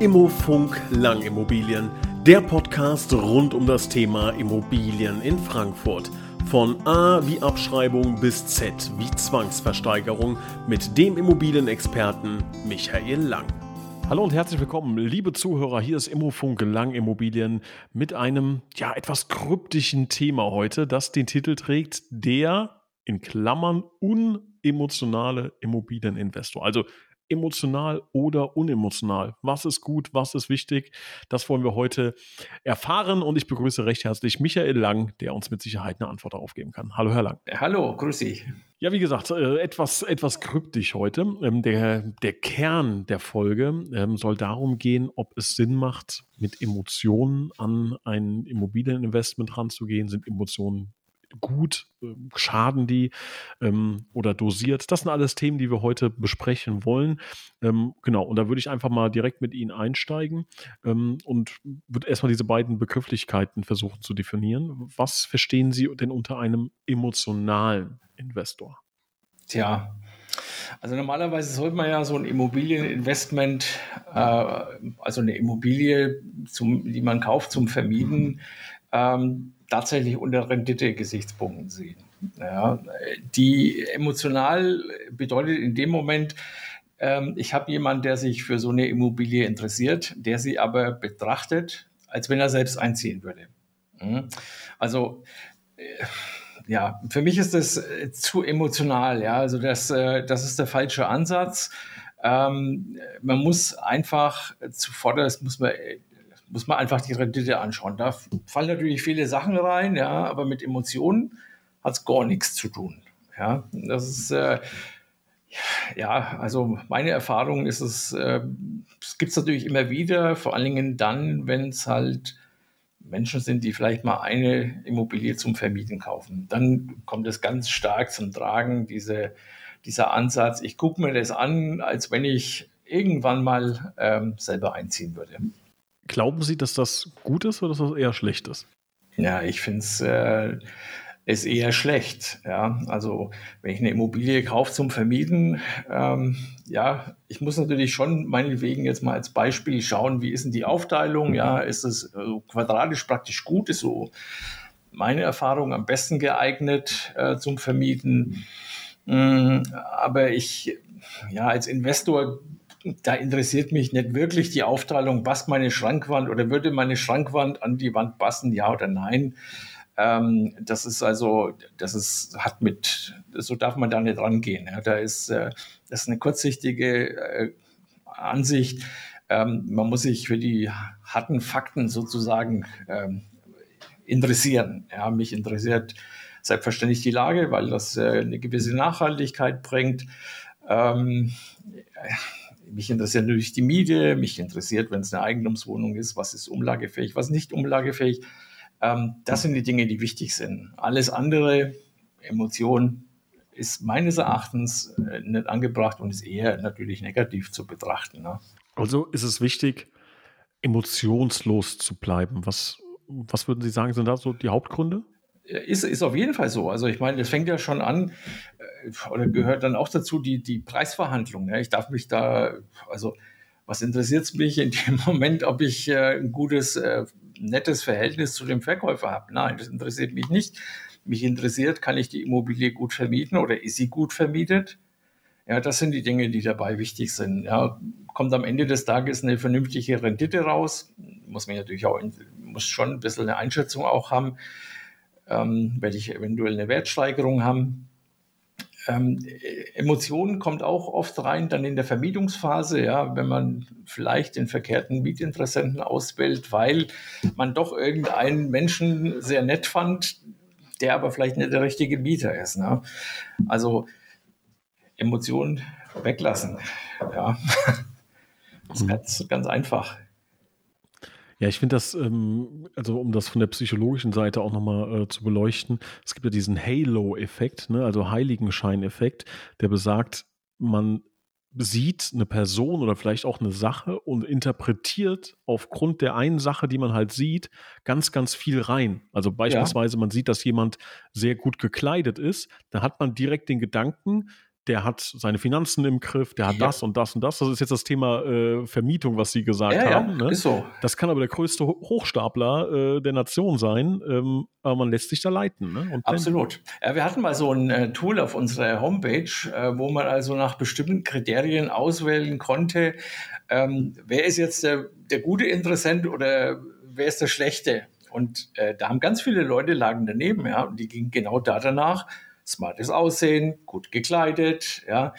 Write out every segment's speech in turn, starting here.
Immofunk Langimmobilien, der Podcast rund um das Thema Immobilien in Frankfurt. Von A wie Abschreibung bis Z wie Zwangsversteigerung mit dem Immobilienexperten Michael Lang. Hallo und herzlich willkommen, liebe Zuhörer. Hier ist Immofunk Lang Immobilien mit einem ja etwas kryptischen Thema heute, das den Titel trägt: Der in Klammern unemotionale Immobilieninvestor. Also emotional oder unemotional? Was ist gut, was ist wichtig? Das wollen wir heute erfahren und ich begrüße recht herzlich Michael Lang, der uns mit Sicherheit eine Antwort darauf geben kann. Hallo, Herr Lang. Hallo, grüß Sie. Ja, wie gesagt, äh, etwas, etwas kryptisch heute. Ähm, der, der Kern der Folge ähm, soll darum gehen, ob es Sinn macht, mit Emotionen an ein Immobilieninvestment ranzugehen. Sind Emotionen gut, ähm, schaden die ähm, oder dosiert. Das sind alles Themen, die wir heute besprechen wollen. Ähm, genau, und da würde ich einfach mal direkt mit Ihnen einsteigen ähm, und würde erstmal diese beiden Begrifflichkeiten versuchen zu definieren. Was verstehen Sie denn unter einem emotionalen Investor? Tja, also normalerweise sollte man ja so ein Immobilieninvestment, äh, also eine Immobilie, zum, die man kauft zum Vermieten, ähm, tatsächlich unter Rendite-Gesichtspunkten sehen. Ja, die emotional bedeutet in dem Moment, ähm, ich habe jemanden, der sich für so eine Immobilie interessiert, der sie aber betrachtet, als wenn er selbst einziehen würde. Mhm. Also äh, ja, für mich ist das äh, zu emotional. Ja, also das, äh, das ist der falsche Ansatz. Ähm, man muss einfach zuvorderst muss man muss man einfach die Rendite anschauen. Da fallen natürlich viele Sachen rein, ja, aber mit Emotionen hat es gar nichts zu tun. Ja, das ist, äh, ja, also meine Erfahrung ist es, äh, gibt es natürlich immer wieder, vor allen Dingen dann, wenn es halt Menschen sind, die vielleicht mal eine Immobilie zum Vermieten kaufen. Dann kommt es ganz stark zum Tragen, diese, dieser Ansatz, ich gucke mir das an, als wenn ich irgendwann mal ähm, selber einziehen würde. Glauben Sie, dass das gut ist oder dass das eher schlecht ist? Ja, ich finde es äh, ist eher schlecht. Ja, also wenn ich eine Immobilie kaufe zum Vermieten, ähm, ja, ich muss natürlich schon meinetwegen jetzt mal als Beispiel schauen, wie ist denn die Aufteilung? Ja, ist es äh, quadratisch praktisch gut? Ist so meine Erfahrung am besten geeignet äh, zum Vermieten. Mm, aber ich, ja, als Investor da interessiert mich nicht wirklich die Aufteilung, passt meine Schrankwand oder würde meine Schrankwand an die Wand passen, ja oder nein. Ähm, das ist also, das ist, hat mit, so darf man da nicht rangehen. Ja. Da ist, äh, das ist eine kurzsichtige äh, Ansicht. Ähm, man muss sich für die harten Fakten sozusagen ähm, interessieren. Ja, mich interessiert selbstverständlich die Lage, weil das äh, eine gewisse Nachhaltigkeit bringt. Ähm, mich interessiert natürlich die Miete, mich interessiert, wenn es eine Eigentumswohnung ist, was ist umlagefähig, was nicht umlagefähig. Ähm, das sind die Dinge, die wichtig sind. Alles andere, Emotion, ist meines Erachtens äh, nicht angebracht und ist eher natürlich negativ zu betrachten. Ne? Also ist es wichtig, emotionslos zu bleiben. Was, was würden Sie sagen, sind da so die Hauptgründe? Ist, ist auf jeden Fall so. Also ich meine, das fängt ja schon an, äh, oder gehört dann auch dazu die, die Preisverhandlung. Ne? Ich darf mich da, also was interessiert es mich in dem Moment, ob ich äh, ein gutes, äh, nettes Verhältnis zu dem Verkäufer habe? Nein, das interessiert mich nicht. Mich interessiert, kann ich die Immobilie gut vermieten oder ist sie gut vermietet? Ja, das sind die Dinge, die dabei wichtig sind. Ja, kommt am Ende des Tages eine vernünftige Rendite raus? Muss man natürlich auch, muss schon ein bisschen eine Einschätzung auch haben ähm, werde ich eventuell eine Wertsteigerung haben. Ähm, Emotionen kommt auch oft rein, dann in der Vermietungsphase, ja, wenn man vielleicht den verkehrten Mietinteressenten auswählt, weil man doch irgendeinen Menschen sehr nett fand, der aber vielleicht nicht der richtige Mieter ist. Ne? Also Emotionen weglassen. Ja. Das ist mhm. ganz, ganz einfach. Ja, ich finde das, ähm, also um das von der psychologischen Seite auch nochmal äh, zu beleuchten, es gibt ja diesen Halo-Effekt, ne, also Heiligenschein-Effekt, der besagt, man sieht eine Person oder vielleicht auch eine Sache und interpretiert aufgrund der einen Sache, die man halt sieht, ganz, ganz viel rein. Also beispielsweise, ja. man sieht, dass jemand sehr gut gekleidet ist, da hat man direkt den Gedanken, der hat seine Finanzen im Griff, der hat ja. das und das und das. Das ist jetzt das Thema äh, Vermietung, was Sie gesagt ja, haben. Ja, ne? ist so. Das kann aber der größte Hochstapler äh, der Nation sein, ähm, aber man lässt sich da leiten. Ne? Absolut. Ja, wir hatten mal so ein äh, Tool auf unserer Homepage, äh, wo man also nach bestimmten Kriterien auswählen konnte, ähm, wer ist jetzt der, der gute Interessent oder wer ist der schlechte. Und äh, da haben ganz viele Leute lagen daneben, ja, und die gingen genau da danach smartes Aussehen, gut gekleidet, ja.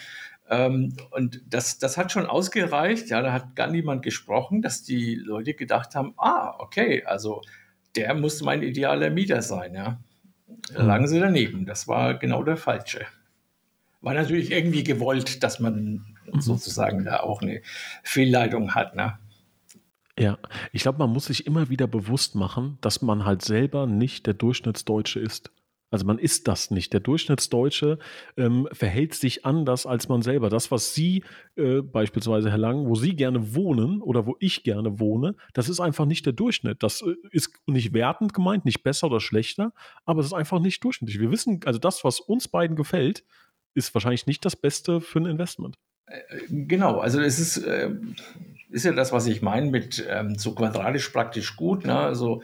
Ähm, und das, das hat schon ausgereicht, ja, da hat gar niemand gesprochen, dass die Leute gedacht haben, ah, okay, also der muss mein idealer Mieter sein, ja. Da lagen sie daneben. Das war genau der falsche. War natürlich irgendwie gewollt, dass man mhm. sozusagen da auch eine Fehlleitung hat, ne? Ja, ich glaube, man muss sich immer wieder bewusst machen, dass man halt selber nicht der Durchschnittsdeutsche ist. Also man ist das nicht. Der Durchschnittsdeutsche ähm, verhält sich anders als man selber. Das, was Sie äh, beispielsweise, Herr Lang, wo Sie gerne wohnen oder wo ich gerne wohne, das ist einfach nicht der Durchschnitt. Das äh, ist nicht wertend gemeint, nicht besser oder schlechter, aber es ist einfach nicht durchschnittlich. Wir wissen, also das, was uns beiden gefällt, ist wahrscheinlich nicht das Beste für ein Investment. Äh, genau, also es ist, äh, ist ja das, was ich meine mit ähm, so quadratisch praktisch gut. Ne? Also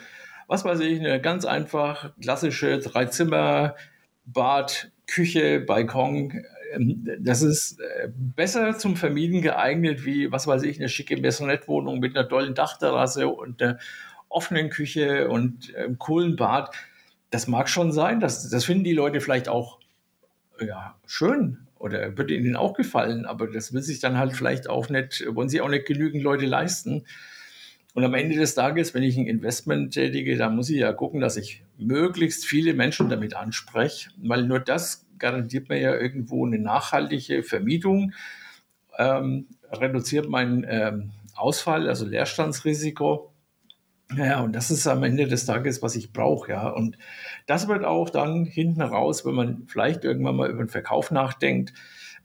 was weiß ich, eine ganz einfach klassische Dreizimmer, Bad, Küche, Balkon. Ähm, das ist äh, besser zum Vermieten geeignet wie, was weiß ich, eine schicke Maisonette-Wohnung mit einer tollen Dachterrasse und einer offenen Küche und einem coolen Bad. Das mag schon sein, das, das finden die Leute vielleicht auch ja, schön oder würde ihnen auch gefallen, aber das will sich dann halt vielleicht auch nicht, wollen sie auch nicht genügend Leute leisten. Und am Ende des Tages, wenn ich ein Investment tätige, dann muss ich ja gucken, dass ich möglichst viele Menschen damit anspreche, weil nur das garantiert mir ja irgendwo eine nachhaltige Vermietung, ähm, reduziert meinen ähm, Ausfall, also Leerstandsrisiko. Ja, und das ist am Ende des Tages, was ich brauche, ja. Und das wird auch dann hinten raus, wenn man vielleicht irgendwann mal über den Verkauf nachdenkt,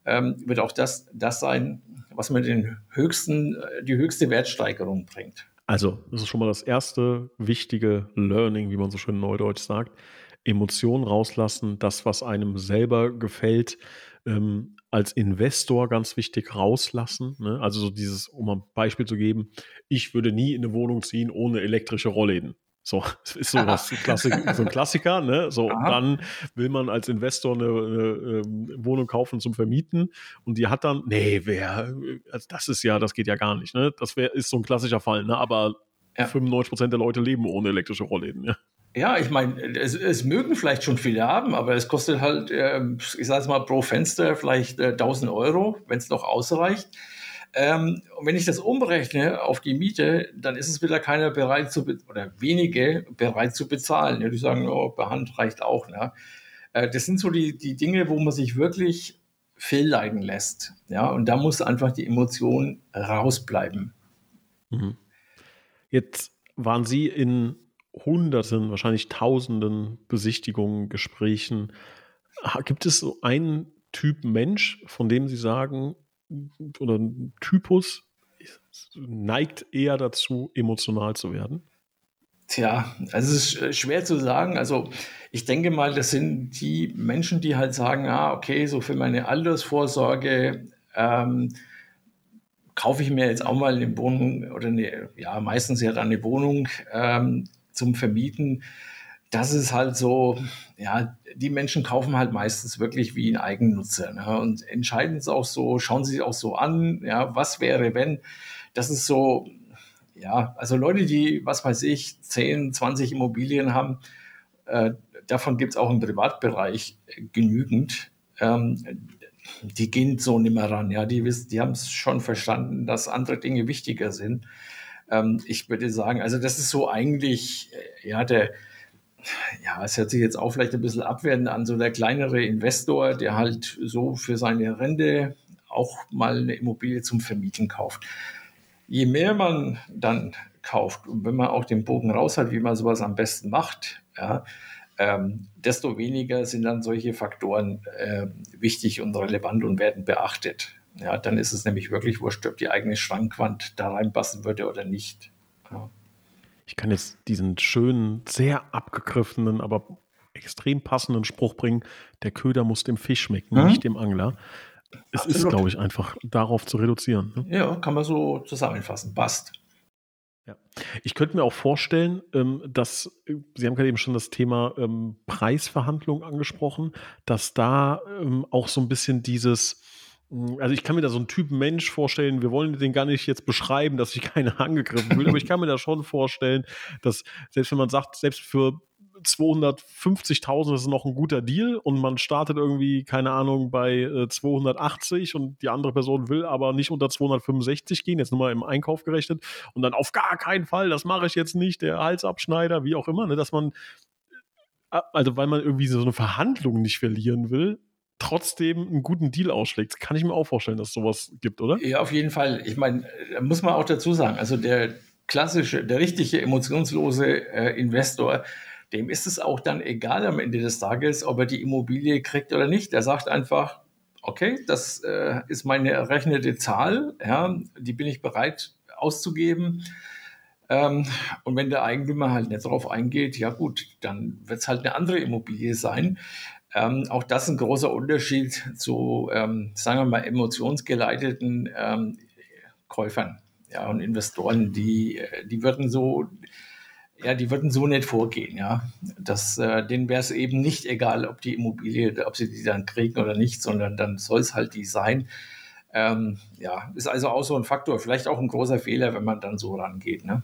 ähm, wird auch das, das sein, was mir den höchsten, äh, die höchste Wertsteigerung bringt. Also, das ist schon mal das erste wichtige Learning, wie man so schön neudeutsch sagt. Emotionen rauslassen, das, was einem selber gefällt, ähm, als Investor ganz wichtig rauslassen. Ne? Also so dieses, um ein Beispiel zu geben, ich würde nie in eine Wohnung ziehen ohne elektrische Rollläden. So, das ist so, was, Klassik, so ein Klassiker, ne? So, Aha. dann will man als Investor eine, eine, eine, Wohnung kaufen zum Vermieten und die hat dann, nee, wer, also das ist ja, das geht ja gar nicht, ne? Das wär, ist so ein klassischer Fall, ne? Aber ja. 95 Prozent der Leute leben ohne elektrische Rollläden, ja. Ja, ich meine, es, es, mögen vielleicht schon viele haben, aber es kostet halt, äh, ich sage mal, pro Fenster vielleicht äh, 1000 Euro, wenn es noch ausreicht. Ähm, und wenn ich das umrechne auf die Miete, dann ist es wieder keiner bereit zu, oder wenige bereit zu bezahlen. Ja, die sagen, oh, per Hand reicht auch. Ne? Äh, das sind so die, die Dinge, wo man sich wirklich fehlleiten lässt. Ja, und da muss einfach die Emotion rausbleiben. Mhm. Jetzt waren Sie in Hunderten, wahrscheinlich Tausenden Besichtigungen, Gesprächen. Gibt es so einen Typ Mensch, von dem Sie sagen, oder ein Typus neigt eher dazu, emotional zu werden? Tja, also es ist äh, schwer zu sagen. Also ich denke mal, das sind die Menschen, die halt sagen, ah, okay, so für meine Altersvorsorge ähm, kaufe ich mir jetzt auch mal eine Wohnung oder eine, ja, meistens ja dann eine Wohnung ähm, zum Vermieten das ist halt so, ja, die Menschen kaufen halt meistens wirklich wie ein Eigennutzer ne? und entscheiden es auch so, schauen sie sich auch so an, ja, was wäre, wenn. Das ist so, ja, also Leute, die, was weiß ich, 10, 20 Immobilien haben, äh, davon gibt es auch im Privatbereich genügend. Ähm, die gehen so nicht mehr ran, ja, die wissen, die haben es schon verstanden, dass andere Dinge wichtiger sind. Ähm, ich würde sagen, also das ist so eigentlich, äh, ja, der, ja, es hört sich jetzt auch vielleicht ein bisschen abwertend an, so der kleinere Investor, der halt so für seine Rente auch mal eine Immobilie zum Vermieten kauft. Je mehr man dann kauft und wenn man auch den Bogen raus hat, wie man sowas am besten macht, ja, ähm, desto weniger sind dann solche Faktoren äh, wichtig und relevant und werden beachtet. Ja, dann ist es nämlich wirklich wurscht, ob die eigene Schrankwand da reinpassen würde oder nicht. Ja ich kann jetzt diesen schönen, sehr abgegriffenen, aber extrem passenden Spruch bringen, der Köder muss dem Fisch schmecken, mhm. nicht dem Angler. Es Absolut. ist, glaube ich, einfach darauf zu reduzieren. Ne? Ja, kann man so zusammenfassen. Passt. Ja. Ich könnte mir auch vorstellen, ähm, dass, Sie haben gerade eben schon das Thema ähm, Preisverhandlungen angesprochen, dass da ähm, auch so ein bisschen dieses, also ich kann mir da so einen Typen Mensch vorstellen, wir wollen den gar nicht jetzt beschreiben, dass sich keiner angegriffen fühlt, aber ich kann mir da schon vorstellen, dass selbst wenn man sagt, selbst für 250.000 ist noch ein guter Deal und man startet irgendwie, keine Ahnung, bei äh, 280 und die andere Person will aber nicht unter 265 gehen, jetzt nur mal im Einkauf gerechnet und dann auf gar keinen Fall, das mache ich jetzt nicht, der Halsabschneider, wie auch immer, ne, dass man, äh, also weil man irgendwie so eine Verhandlung nicht verlieren will, trotzdem einen guten Deal ausschlägt. Kann ich mir auch vorstellen, dass es sowas gibt, oder? Ja, auf jeden Fall. Ich meine, da muss man auch dazu sagen, also der klassische, der richtige emotionslose äh, Investor, dem ist es auch dann egal am Ende des Tages, ob er die Immobilie kriegt oder nicht. Er sagt einfach, okay, das äh, ist meine errechnete Zahl, ja, die bin ich bereit auszugeben. Ähm, und wenn der Eigentümer halt nicht darauf eingeht, ja gut, dann wird es halt eine andere Immobilie sein. Ähm, auch das ist ein großer Unterschied zu, ähm, sagen wir mal, emotionsgeleiteten ähm, Käufern ja, und Investoren, die, äh, die würden so, ja, die würden so nicht vorgehen, ja. Das, äh, denen wäre es eben nicht egal, ob die Immobilie, ob sie die dann kriegen oder nicht, sondern dann soll es halt die sein. Ähm, ja, ist also auch so ein Faktor, vielleicht auch ein großer Fehler, wenn man dann so rangeht, ne?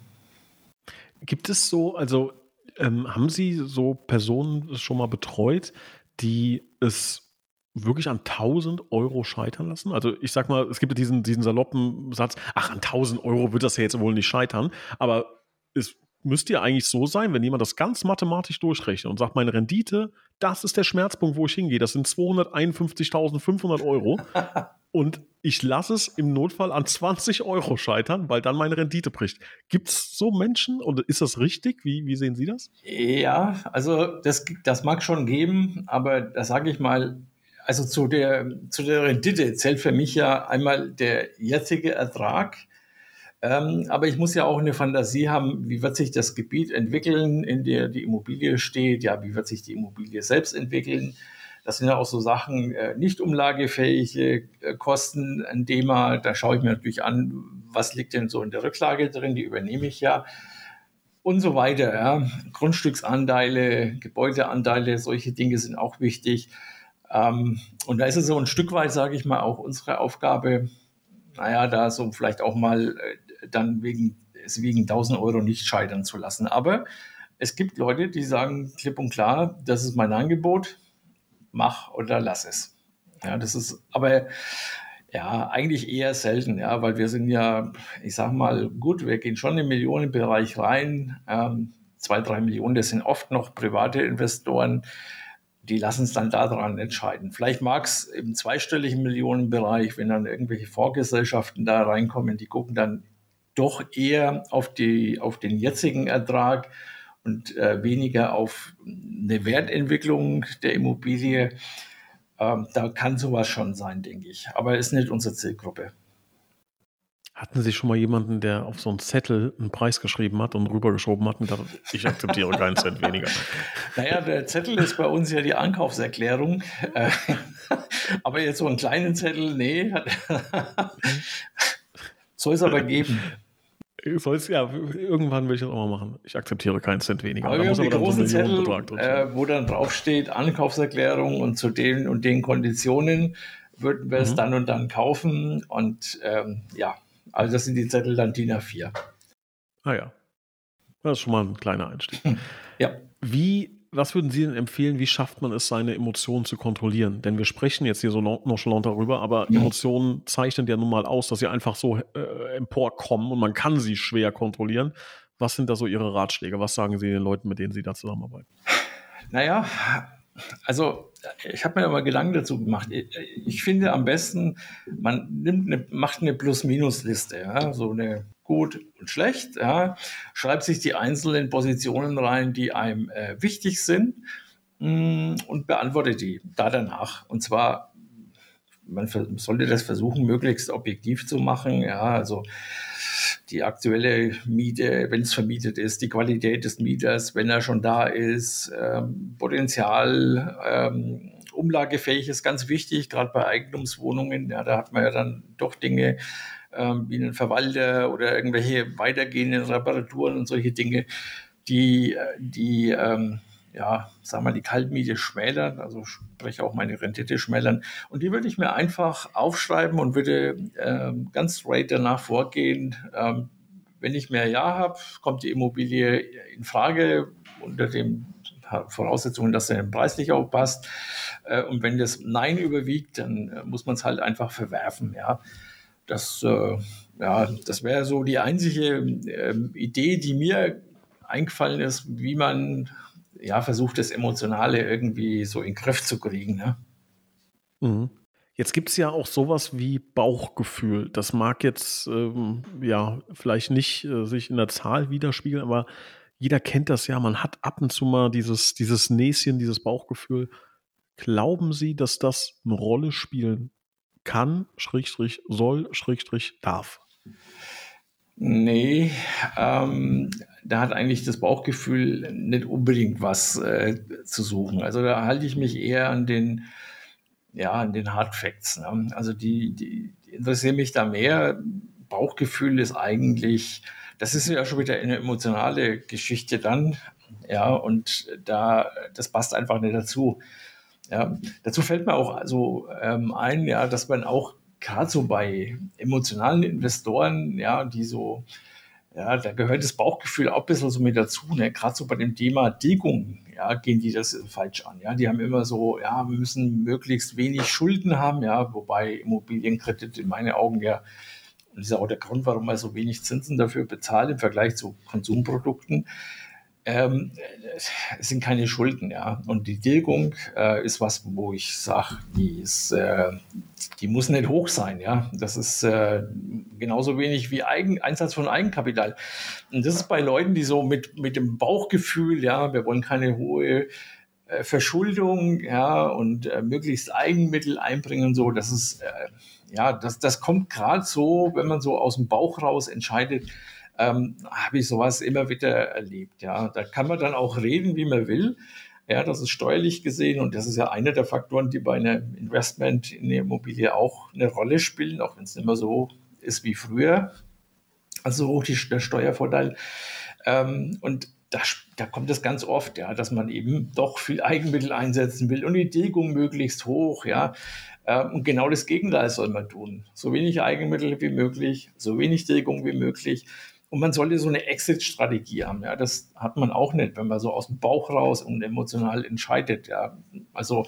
Gibt es so, also ähm, haben Sie so Personen schon mal betreut, die es wirklich an 1000 Euro scheitern lassen? Also ich sag mal, es gibt ja diesen, diesen saloppen Satz, ach, an 1000 Euro wird das ja jetzt wohl nicht scheitern, aber es müsste ja eigentlich so sein, wenn jemand das ganz mathematisch durchrechnet und sagt, meine Rendite, das ist der Schmerzpunkt, wo ich hingehe, das sind 251.500 Euro und ich lasse es im Notfall an 20 Euro scheitern, weil dann meine Rendite bricht. Gibt es so Menschen und ist das richtig? Wie, wie sehen Sie das? Ja, also das, das mag schon geben, aber da sage ich mal, also zu der, zu der Rendite zählt für mich ja einmal der jetzige Ertrag ähm, aber ich muss ja auch eine Fantasie haben, wie wird sich das Gebiet entwickeln, in der die Immobilie steht, ja, wie wird sich die Immobilie selbst entwickeln. Das sind ja auch so Sachen, äh, nicht umlagefähige äh, Kosten, ein Thema. Da schaue ich mir natürlich an, was liegt denn so in der Rücklage drin, die übernehme ich ja. Und so weiter. Ja. Grundstücksanteile, Gebäudeanteile, solche Dinge sind auch wichtig. Ähm, und da ist es so ein Stück weit, sage ich mal, auch unsere Aufgabe, naja, da so vielleicht auch mal äh, dann wegen, es wegen 1000 Euro nicht scheitern zu lassen. Aber es gibt Leute, die sagen klipp und klar, das ist mein Angebot, mach oder lass es. Ja, das ist aber ja eigentlich eher selten, ja, weil wir sind ja, ich sag mal, gut, wir gehen schon im Millionenbereich rein. Ähm, zwei, drei Millionen, das sind oft noch private Investoren die lassen es dann daran entscheiden. Vielleicht mag es im zweistelligen Millionenbereich, wenn dann irgendwelche Vorgesellschaften da reinkommen, die gucken dann doch eher auf, die, auf den jetzigen Ertrag und äh, weniger auf eine Wertentwicklung der Immobilie. Ähm, da kann sowas schon sein, denke ich. Aber ist nicht unsere Zielgruppe. Hatten Sie schon mal jemanden, der auf so einen Zettel einen Preis geschrieben hat und rübergeschoben hat und gesagt, ich akzeptiere keinen Cent weniger? Naja, der Zettel ist bei uns ja die Ankaufserklärung. Äh, aber jetzt so einen kleinen Zettel, nee. Soll es aber geben. Soll es, ja, irgendwann will ich das auch mal machen. Ich akzeptiere keinen Cent weniger. Aber da wir haben die großen so Zettel, äh, wo dann draufsteht, Ankaufserklärung und zu den und den Konditionen würden wir mhm. es dann und dann kaufen. Und ähm, ja, also das sind die Zettel dann DIN A4. Ah ja. Das ist schon mal ein kleiner Einstieg. Ja. Wie, was würden Sie denn empfehlen, wie schafft man es, seine Emotionen zu kontrollieren? Denn wir sprechen jetzt hier so nonchalant darüber, aber ja. Emotionen zeichnen ja nun mal aus, dass sie einfach so äh, emporkommen und man kann sie schwer kontrollieren. Was sind da so Ihre Ratschläge? Was sagen Sie den Leuten, mit denen Sie da zusammenarbeiten? Naja, also ich habe mir aber Gedanken dazu gemacht. Ich finde am besten, man nimmt eine, macht eine Plus-Minus-Liste, ja, so eine gut und schlecht, ja, schreibt sich die einzelnen Positionen rein, die einem äh, wichtig sind mh, mm, und beantwortet die da danach. Und zwar, man sollte das versuchen, möglichst objektiv zu machen, ja, also die aktuelle Miete, wenn es vermietet ist, die Qualität des Mieters, wenn er schon da ist, ähm, Potenzial, ähm, umlagefähig ist ganz wichtig, gerade bei Eigentumswohnungen. Ja, da hat man ja dann doch Dinge ähm, wie einen Verwalter oder irgendwelche weitergehenden Reparaturen und solche Dinge, die, die ähm, ja, sagen wir, die Kaltmiete schmälern, also spreche auch meine Rendite schmälern. Und die würde ich mir einfach aufschreiben und würde ähm, ganz straight danach vorgehen. Ähm, wenn ich mehr Ja habe, kommt die Immobilie in Frage unter den Voraussetzungen, dass er preislich auch passt. Äh, und wenn das Nein überwiegt, dann äh, muss man es halt einfach verwerfen. Ja, das, äh, ja, das wäre so die einzige äh, Idee, die mir eingefallen ist, wie man ja, versucht, das Emotionale irgendwie so in den Griff zu kriegen. Ne? Mhm. Jetzt gibt es ja auch sowas wie Bauchgefühl. Das mag jetzt ähm, ja vielleicht nicht äh, sich in der Zahl widerspiegeln, aber jeder kennt das ja. Man hat ab und zu mal dieses, dieses Näschen, dieses Bauchgefühl. Glauben Sie, dass das eine Rolle spielen kann, Schrägstrich soll, Schrägstrich darf? Nee, ähm, da hat eigentlich das Bauchgefühl nicht unbedingt was äh, zu suchen. Also da halte ich mich eher an den, ja, an den Hard Facts. Ne? Also die, die, die interessieren mich da mehr. Bauchgefühl ist eigentlich, das ist ja schon wieder eine emotionale Geschichte dann, ja, und da, das passt einfach nicht dazu. Ja, dazu fällt mir auch also ähm, ein, ja, dass man auch gerade so bei emotionalen Investoren, ja, die so, ja, da gehört das Bauchgefühl auch ein bisschen so mit dazu, ne? Gerade so bei dem Thema Deckung, ja, gehen die das falsch an. Ja, die haben immer so, ja, wir müssen möglichst wenig Schulden haben, ja, wobei Immobilienkredit in meinen Augen ja, und das ist auch der Grund, warum man so wenig Zinsen dafür bezahlt im Vergleich zu Konsumprodukten, ähm, es sind keine Schulden, ja. Und die Tilgung äh, ist was, wo ich sage, die äh, die muss nicht hoch sein, ja. Das ist äh, genauso wenig wie Eigen, Einsatz von Eigenkapital. Und das ist bei Leuten, die so mit, mit dem Bauchgefühl, ja, wir wollen keine hohe äh, Verschuldung, ja, und äh, möglichst Eigenmittel einbringen, so, das ist, äh, ja, das, das kommt gerade so, wenn man so aus dem Bauch raus entscheidet, ähm, habe ich sowas immer wieder erlebt. Ja, da kann man dann auch reden, wie man will. Ja, das ist steuerlich gesehen und das ist ja einer der Faktoren, die bei einem Investment in eine Immobilie auch eine Rolle spielen, auch wenn es nicht mehr so ist wie früher. Also hoch die, der Steuervorteil. Ähm, und da, da, kommt es ganz oft, ja, dass man eben doch viel Eigenmittel einsetzen will und die Tilgung möglichst hoch, ja. Ähm, und genau das Gegenteil soll man tun. So wenig Eigenmittel wie möglich, so wenig Tilgung wie möglich. Und man sollte so eine Exit-Strategie haben. Ja, das hat man auch nicht, wenn man so aus dem Bauch raus und emotional entscheidet. Ja, also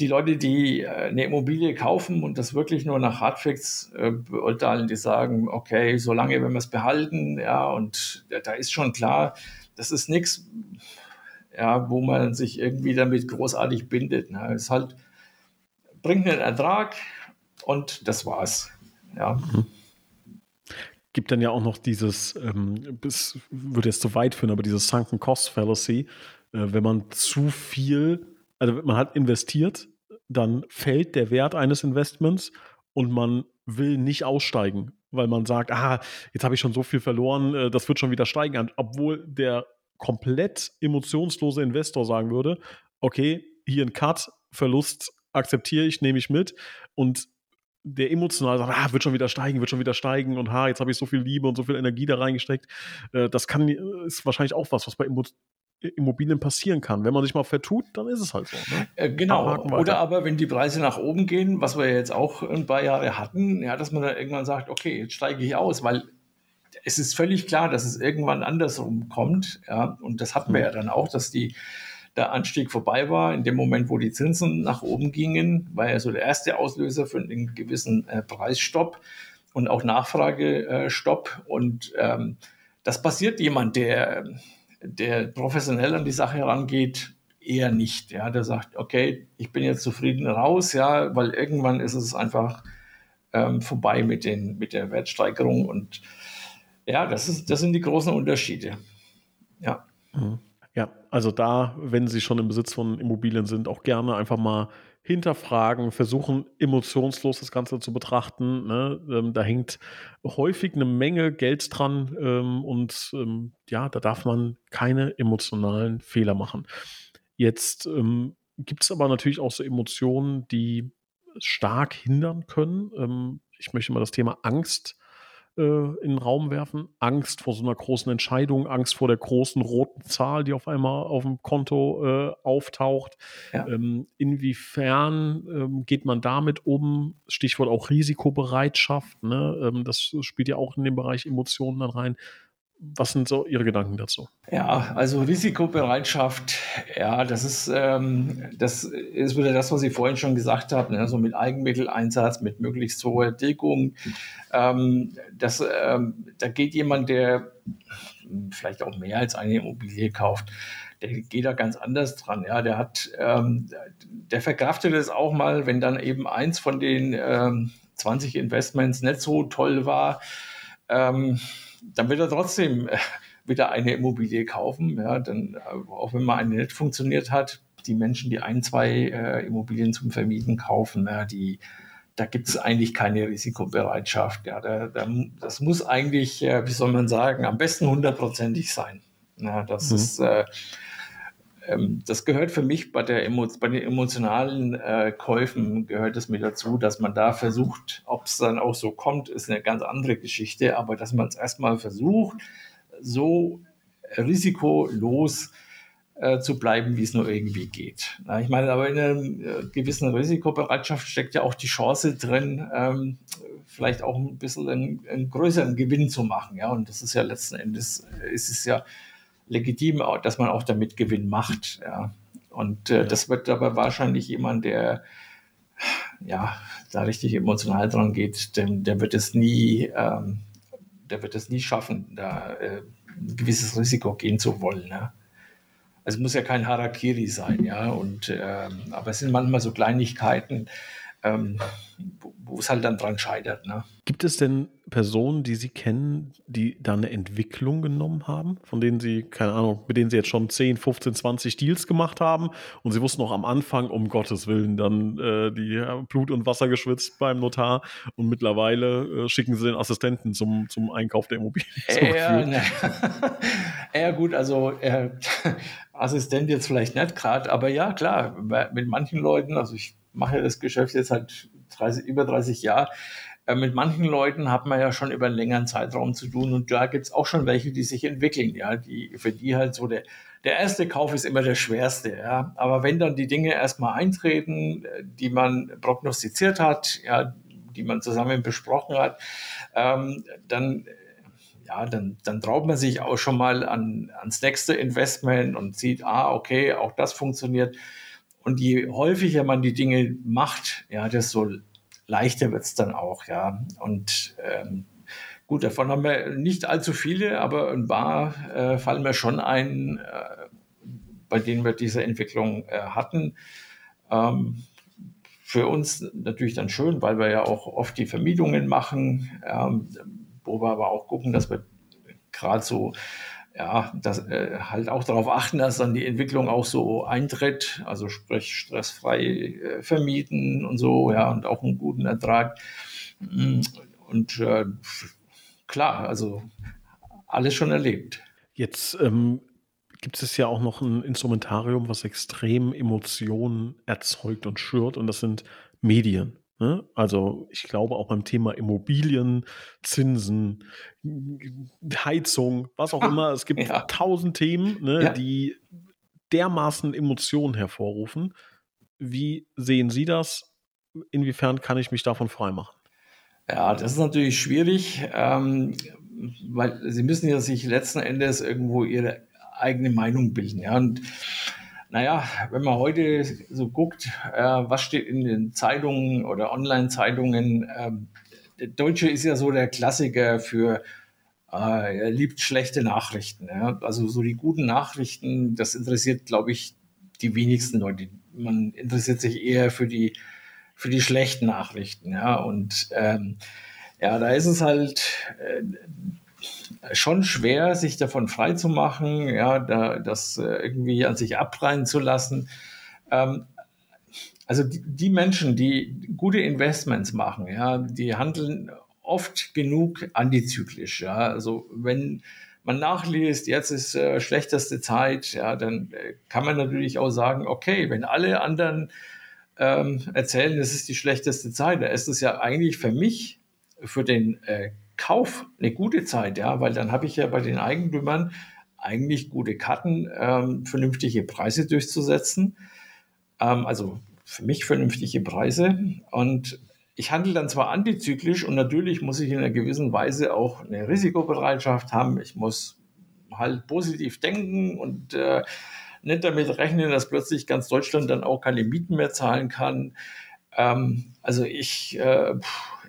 die Leute, die äh, eine Immobilie kaufen und das wirklich nur nach Hardfacts äh, beurteilen, die sagen, okay, solange wenn wir es behalten, ja, und da ist schon klar, das ist nichts, ja, wo man sich irgendwie damit großartig bindet. Ne? Es halt bringt einen Ertrag und das war's. Ja. Mhm gibt dann ja auch noch dieses, ähm, würde jetzt zu weit führen, aber dieses Sunken Cost Fallacy, äh, wenn man zu viel, also man hat investiert, dann fällt der Wert eines Investments und man will nicht aussteigen, weil man sagt, ah, jetzt habe ich schon so viel verloren, äh, das wird schon wieder steigen, obwohl der komplett emotionslose Investor sagen würde, okay, hier ein Cut, Verlust akzeptiere ich, nehme ich mit. Und der emotional sagt, ah, wird schon wieder steigen, wird schon wieder steigen und ha, jetzt habe ich so viel Liebe und so viel Energie da reingesteckt. Äh, das kann, ist wahrscheinlich auch was, was bei Immobilien passieren kann. Wenn man sich mal vertut, dann ist es halt so. Ne? Äh, genau. Oder aber wenn die Preise nach oben gehen, was wir jetzt auch ein paar Jahre hatten, ja, dass man dann irgendwann sagt, okay, jetzt steige ich aus, weil es ist völlig klar, dass es irgendwann andersrum kommt. Ja, und das hatten wir mhm. ja dann auch, dass die der Anstieg vorbei war. In dem Moment, wo die Zinsen nach oben gingen, war ja so der erste Auslöser für einen gewissen äh, Preisstopp und auch Nachfragestopp. Und ähm, das passiert jemand, der, der professionell an die Sache herangeht, eher nicht. Ja, der sagt, okay, ich bin jetzt zufrieden raus, ja, weil irgendwann ist es einfach ähm, vorbei mit, den, mit der Wertsteigerung. Und ja, das, ist, das sind die großen Unterschiede. Ja. Mhm. Ja, also da, wenn Sie schon im Besitz von Immobilien sind, auch gerne einfach mal hinterfragen, versuchen emotionslos das Ganze zu betrachten. Ne? Ähm, da hängt häufig eine Menge Geld dran ähm, und ähm, ja, da darf man keine emotionalen Fehler machen. Jetzt ähm, gibt es aber natürlich auch so Emotionen, die stark hindern können. Ähm, ich möchte mal das Thema Angst äh, in den Raum werfen. Angst vor so einer großen Entscheidung, Angst vor der großen roten Zahl, die auf einmal auf dem Konto äh, auftaucht. Ja. Ähm, inwiefern ähm, geht man damit um? Stichwort auch Risikobereitschaft. Ne? Ähm, das spielt ja auch in den Bereich Emotionen dann rein. Was sind so Ihre Gedanken dazu? Ja, also Risikobereitschaft, ja, das ist, ähm, das ist wieder das, was ich vorhin schon gesagt habe, ne? so mit Eigenmitteleinsatz, mit möglichst hoher Deckung. Ähm, das, ähm, da geht jemand, der vielleicht auch mehr als eine Immobilie kauft, der geht da ganz anders dran. Ja, der hat, ähm, der verkraftet es auch mal, wenn dann eben eins von den ähm, 20 Investments nicht so toll war. Ähm, dann wird er trotzdem äh, wieder eine Immobilie kaufen. Ja, dann, äh, auch wenn mal eine nicht funktioniert hat, die Menschen, die ein, zwei äh, Immobilien zum Vermieten kaufen, ja, die, da gibt es eigentlich keine Risikobereitschaft. Ja, da, da, das muss eigentlich, äh, wie soll man sagen, am besten hundertprozentig sein. Ja, das mhm. ist äh, ähm, das gehört für mich bei, der Emo bei den emotionalen äh, Käufen gehört es mir dazu, dass man da versucht, ob es dann auch so kommt, ist eine ganz andere Geschichte, aber dass man es erstmal versucht, so risikolos äh, zu bleiben, wie es nur irgendwie geht. Na, ich meine, aber in einer äh, gewissen Risikobereitschaft steckt ja auch die Chance drin, ähm, vielleicht auch ein bisschen einen, einen, größeren Gewinn zu machen. Ja, und das ist ja letzten Endes, ist es ja legitim, dass man auch damit Gewinn macht. Ja. Und äh, das wird aber wahrscheinlich jemand, der ja da richtig emotional dran geht, der, der wird es nie, ähm, der wird es nie schaffen, da äh, ein gewisses Risiko gehen zu wollen. Ja. Also es muss ja kein Harakiri sein, ja. Und ähm, aber es sind manchmal so Kleinigkeiten, ähm, wo es halt dann dran scheitert. Ne? Gibt es denn Personen, die Sie kennen, die da eine Entwicklung genommen haben, von denen Sie, keine Ahnung, mit denen Sie jetzt schon 10, 15, 20 Deals gemacht haben und Sie wussten auch am Anfang, um Gottes Willen, dann äh, die ja, Blut und Wasser geschwitzt beim Notar und mittlerweile äh, schicken Sie den Assistenten zum, zum Einkauf der Immobilie. Ja, ne. ja gut, also äh, Assistent jetzt vielleicht nicht gerade, aber ja, klar, mit manchen Leuten, also ich mache das Geschäft jetzt seit 30, über 30 Jahren. Äh, mit manchen Leuten hat man ja schon über einen längeren Zeitraum zu tun und da gibt es auch schon welche, die sich entwickeln, ja, die für die halt so der, der erste Kauf ist immer der schwerste, ja. Aber wenn dann die Dinge erstmal eintreten, äh, die man prognostiziert hat, ja, die man zusammen besprochen hat, ähm, dann ja, dann, dann traut man sich auch schon mal an, ans nächste Investment und sieht, ah, okay, auch das funktioniert. Und je häufiger man die Dinge macht, ja, desto leichter wird es dann auch, ja. Und ähm, gut, davon haben wir nicht allzu viele, aber ein paar äh, fallen mir schon ein, äh, bei denen wir diese Entwicklung äh, hatten. Ähm, für uns natürlich dann schön, weil wir ja auch oft die Vermietungen machen, ähm, wo wir aber auch gucken, dass wir gerade so ja, das, äh, halt auch darauf achten, dass dann die Entwicklung auch so eintritt, also sprich stressfrei äh, vermieten und so, ja, und auch einen guten Ertrag. Mm, und äh, klar, also alles schon erlebt. Jetzt ähm, gibt es ja auch noch ein Instrumentarium, was extrem Emotionen erzeugt und schürt, und das sind Medien. Ne? Also ich glaube auch beim Thema Immobilien, Zinsen, Heizung, was auch immer. Es gibt ja. tausend Themen, ne, ja. die dermaßen Emotionen hervorrufen. Wie sehen Sie das? Inwiefern kann ich mich davon freimachen? Ja, das ist natürlich schwierig, ähm, weil Sie müssen ja sich letzten Endes irgendwo Ihre eigene Meinung bilden. Ja? Und naja, wenn man heute so guckt, äh, was steht in den Zeitungen oder Online-Zeitungen, äh, Deutsche ist ja so der Klassiker für, äh, er liebt schlechte Nachrichten. Ja? Also so die guten Nachrichten, das interessiert, glaube ich, die wenigsten Leute. Man interessiert sich eher für die, für die schlechten Nachrichten. Ja? Und ähm, ja, da ist es halt, äh, schon schwer, sich davon frei zu machen, ja, da, das äh, irgendwie an sich abprallen zu lassen. Ähm, also die, die, Menschen, die gute Investments machen, ja, die handeln oft genug antizyklisch. Ja. Also wenn man nachliest, jetzt ist äh, schlechteste Zeit, ja, dann äh, kann man natürlich auch sagen, okay, wenn alle anderen ähm, erzählen, es ist die schlechteste Zeit, da ist es ja eigentlich für mich, für den äh, Kauf eine gute Zeit, ja, weil dann habe ich ja bei den Eigentümern eigentlich gute Karten, ähm, vernünftige Preise durchzusetzen. Ähm, also für mich vernünftige Preise. Und ich handle dann zwar antizyklisch und natürlich muss ich in einer gewissen Weise auch eine Risikobereitschaft haben. Ich muss halt positiv denken und äh, nicht damit rechnen, dass plötzlich ganz Deutschland dann auch keine Mieten mehr zahlen kann. Ähm, also ich, äh,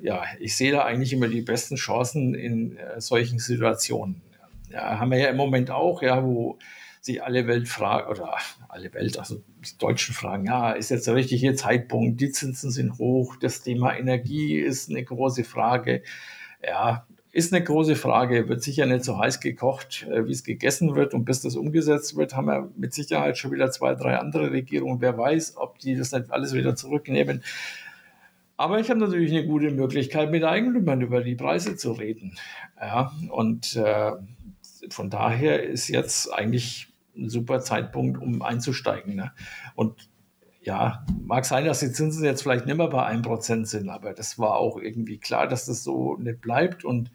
ja, ich sehe da eigentlich immer die besten Chancen in äh, solchen Situationen. Ja, haben wir ja im Moment auch, ja, wo sich alle Welt fragen, oder alle Welt, also die Deutschen fragen, ja, ist jetzt der richtige Zeitpunkt, die Zinsen sind hoch, das Thema Energie ist eine große Frage. Ja, ist eine große Frage, wird sicher nicht so heiß gekocht, äh, wie es gegessen wird. Und bis das umgesetzt wird, haben wir mit Sicherheit schon wieder zwei, drei andere Regierungen. Wer weiß, ob die das nicht alles wieder zurücknehmen. Aber ich habe natürlich eine gute Möglichkeit, mit Eigentümern über die Preise zu reden. Ja, und äh, von daher ist jetzt eigentlich ein super Zeitpunkt, um einzusteigen. Ne? Und ja, mag sein, dass die Zinsen jetzt vielleicht nicht mehr bei 1% sind, aber das war auch irgendwie klar, dass das so nicht bleibt. Und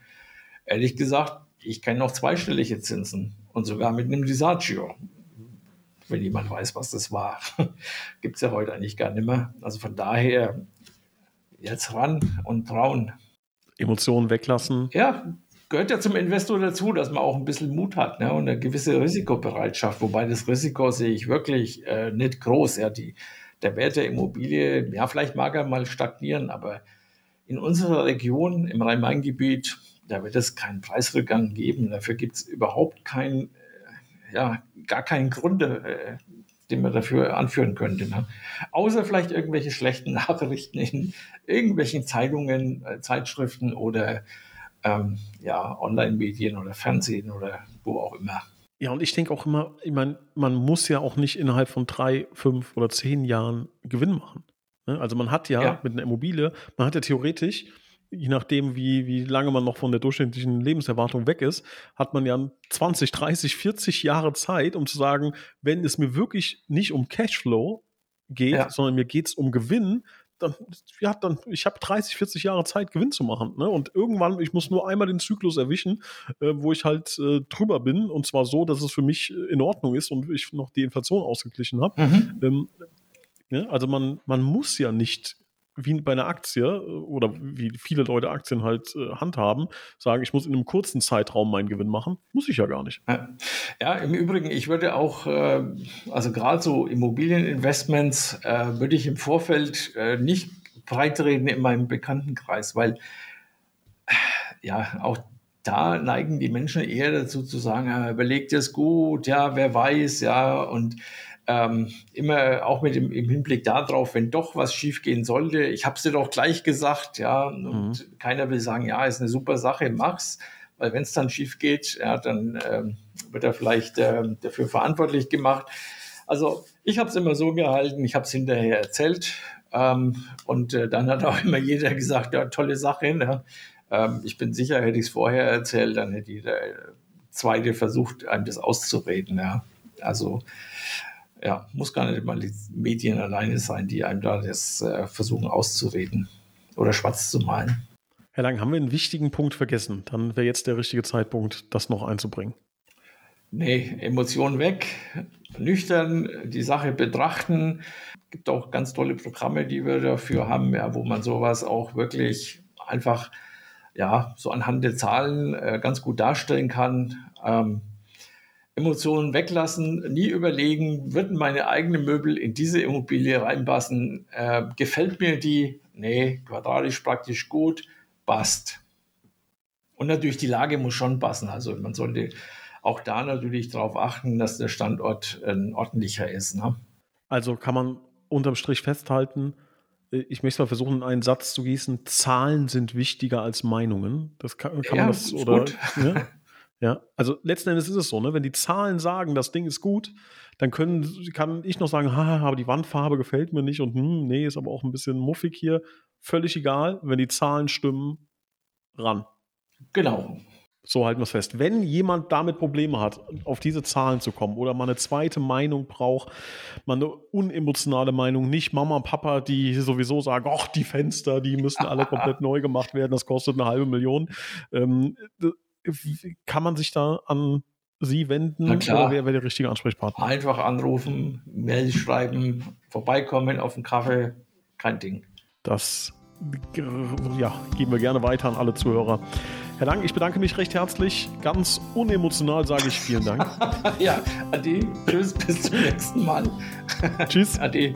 ehrlich gesagt, ich kenne noch zweistellige Zinsen und sogar mit einem Disagio. Wenn jemand weiß, was das war. Gibt es ja heute eigentlich gar nicht mehr. Also von daher jetzt ran und trauen. Emotionen weglassen. Ja, gehört ja zum Investor dazu, dass man auch ein bisschen Mut hat ne, und eine gewisse Risikobereitschaft. Wobei das Risiko sehe ich wirklich äh, nicht groß. Ja, die, der Wert der Immobilie, ja, vielleicht mag er mal stagnieren, aber in unserer Region, im Rhein-Main-Gebiet, da wird es keinen Preisrückgang geben. Dafür gibt es überhaupt keinen, äh, ja, gar keinen Grund, äh, den man dafür anführen könnte. Ne? Außer vielleicht irgendwelche schlechten Nachrichten in irgendwelchen Zeitungen, äh, Zeitschriften oder ähm, ja, Online-Medien oder Fernsehen oder wo auch immer. Ja, und ich denke auch immer, ich meine, man muss ja auch nicht innerhalb von drei, fünf oder zehn Jahren Gewinn machen. Ne? Also man hat ja, ja, mit einer Immobilie, man hat ja theoretisch, je nachdem, wie, wie lange man noch von der durchschnittlichen Lebenserwartung weg ist, hat man ja 20, 30, 40 Jahre Zeit, um zu sagen, wenn es mir wirklich nicht um Cashflow geht, ja. sondern mir geht es um Gewinn, dann, ja, dann, ich habe 30, 40 Jahre Zeit, Gewinn zu machen. Ne? Und irgendwann, ich muss nur einmal den Zyklus erwischen, äh, wo ich halt äh, drüber bin. Und zwar so, dass es für mich äh, in Ordnung ist und ich noch die Inflation ausgeglichen habe. Mhm. Ähm, ja, also man, man muss ja nicht wie bei einer Aktie äh, oder wie viele Leute Aktien halt äh, handhaben, sagen, ich muss in einem kurzen Zeitraum meinen Gewinn machen, muss ich ja gar nicht. Ja, im Übrigen, ich würde auch, äh, also gerade so Immobilieninvestments, äh, würde ich im Vorfeld äh, nicht breitreden in meinem Bekanntenkreis, weil ja, auch da neigen die Menschen eher dazu zu sagen, ja, überlegt es gut, ja, wer weiß, ja, und ähm, immer auch mit dem im Hinblick darauf, wenn doch was schiefgehen sollte. Ich habe es dir doch gleich gesagt, ja, und mhm. keiner will sagen, ja, ist eine super Sache, mach's, weil wenn es dann schief geht, ja, dann ähm, wird er vielleicht äh, dafür verantwortlich gemacht. Also ich habe es immer so gehalten, ich habe es hinterher erzählt ähm, und äh, dann hat auch immer jeder gesagt, ja, tolle Sache. Ne? Ähm, ich bin sicher, hätte ich es vorher erzählt, dann hätte jeder äh, Zweite versucht, einem das auszureden. Ja? Also ja, muss gar nicht mal die Medien alleine sein, die einem da das äh, versuchen auszureden oder schwarz zu malen. Herr Lang, haben wir einen wichtigen Punkt vergessen? Dann wäre jetzt der richtige Zeitpunkt, das noch einzubringen. Nee, Emotionen weg, nüchtern die Sache betrachten. Es gibt auch ganz tolle Programme, die wir dafür haben, ja, wo man sowas auch wirklich einfach ja, so anhand der Zahlen äh, ganz gut darstellen kann. Ähm, Emotionen weglassen, nie überlegen, würden meine eigenen Möbel in diese Immobilie reinpassen? Äh, gefällt mir die? Nee, quadratisch praktisch gut, passt. Und natürlich die Lage muss schon passen. Also man sollte auch da natürlich darauf achten, dass der Standort ein ordentlicher ist. Ne? Also kann man unterm Strich festhalten, äh, ich möchte mal versuchen, einen Satz zu gießen, Zahlen sind wichtiger als Meinungen. Das kann, kann ja, man das oder. Ja? Ja, also letzten Endes ist es so, ne? wenn die Zahlen sagen, das Ding ist gut, dann können, kann ich noch sagen, ha, aber die Wandfarbe gefällt mir nicht und hm, nee, ist aber auch ein bisschen muffig hier. Völlig egal, wenn die Zahlen stimmen, ran. Genau. So halten wir es fest. Wenn jemand damit Probleme hat, auf diese Zahlen zu kommen oder mal eine zweite Meinung braucht, mal eine unemotionale Meinung, nicht Mama, Papa, die sowieso sagen, ach, die Fenster, die müssen alle komplett neu gemacht werden, das kostet eine halbe Million. Ähm, kann man sich da an Sie wenden Na klar. oder wer wäre der richtige Ansprechpartner? Einfach anrufen, Mail schreiben, vorbeikommen auf den Kaffee, kein Ding. Das ja, geben wir gerne weiter an alle Zuhörer. Herr Dank, ich bedanke mich recht herzlich. Ganz unemotional sage ich vielen Dank. ja, Ade. Tschüss, bis zum nächsten Mal. Tschüss. Ade.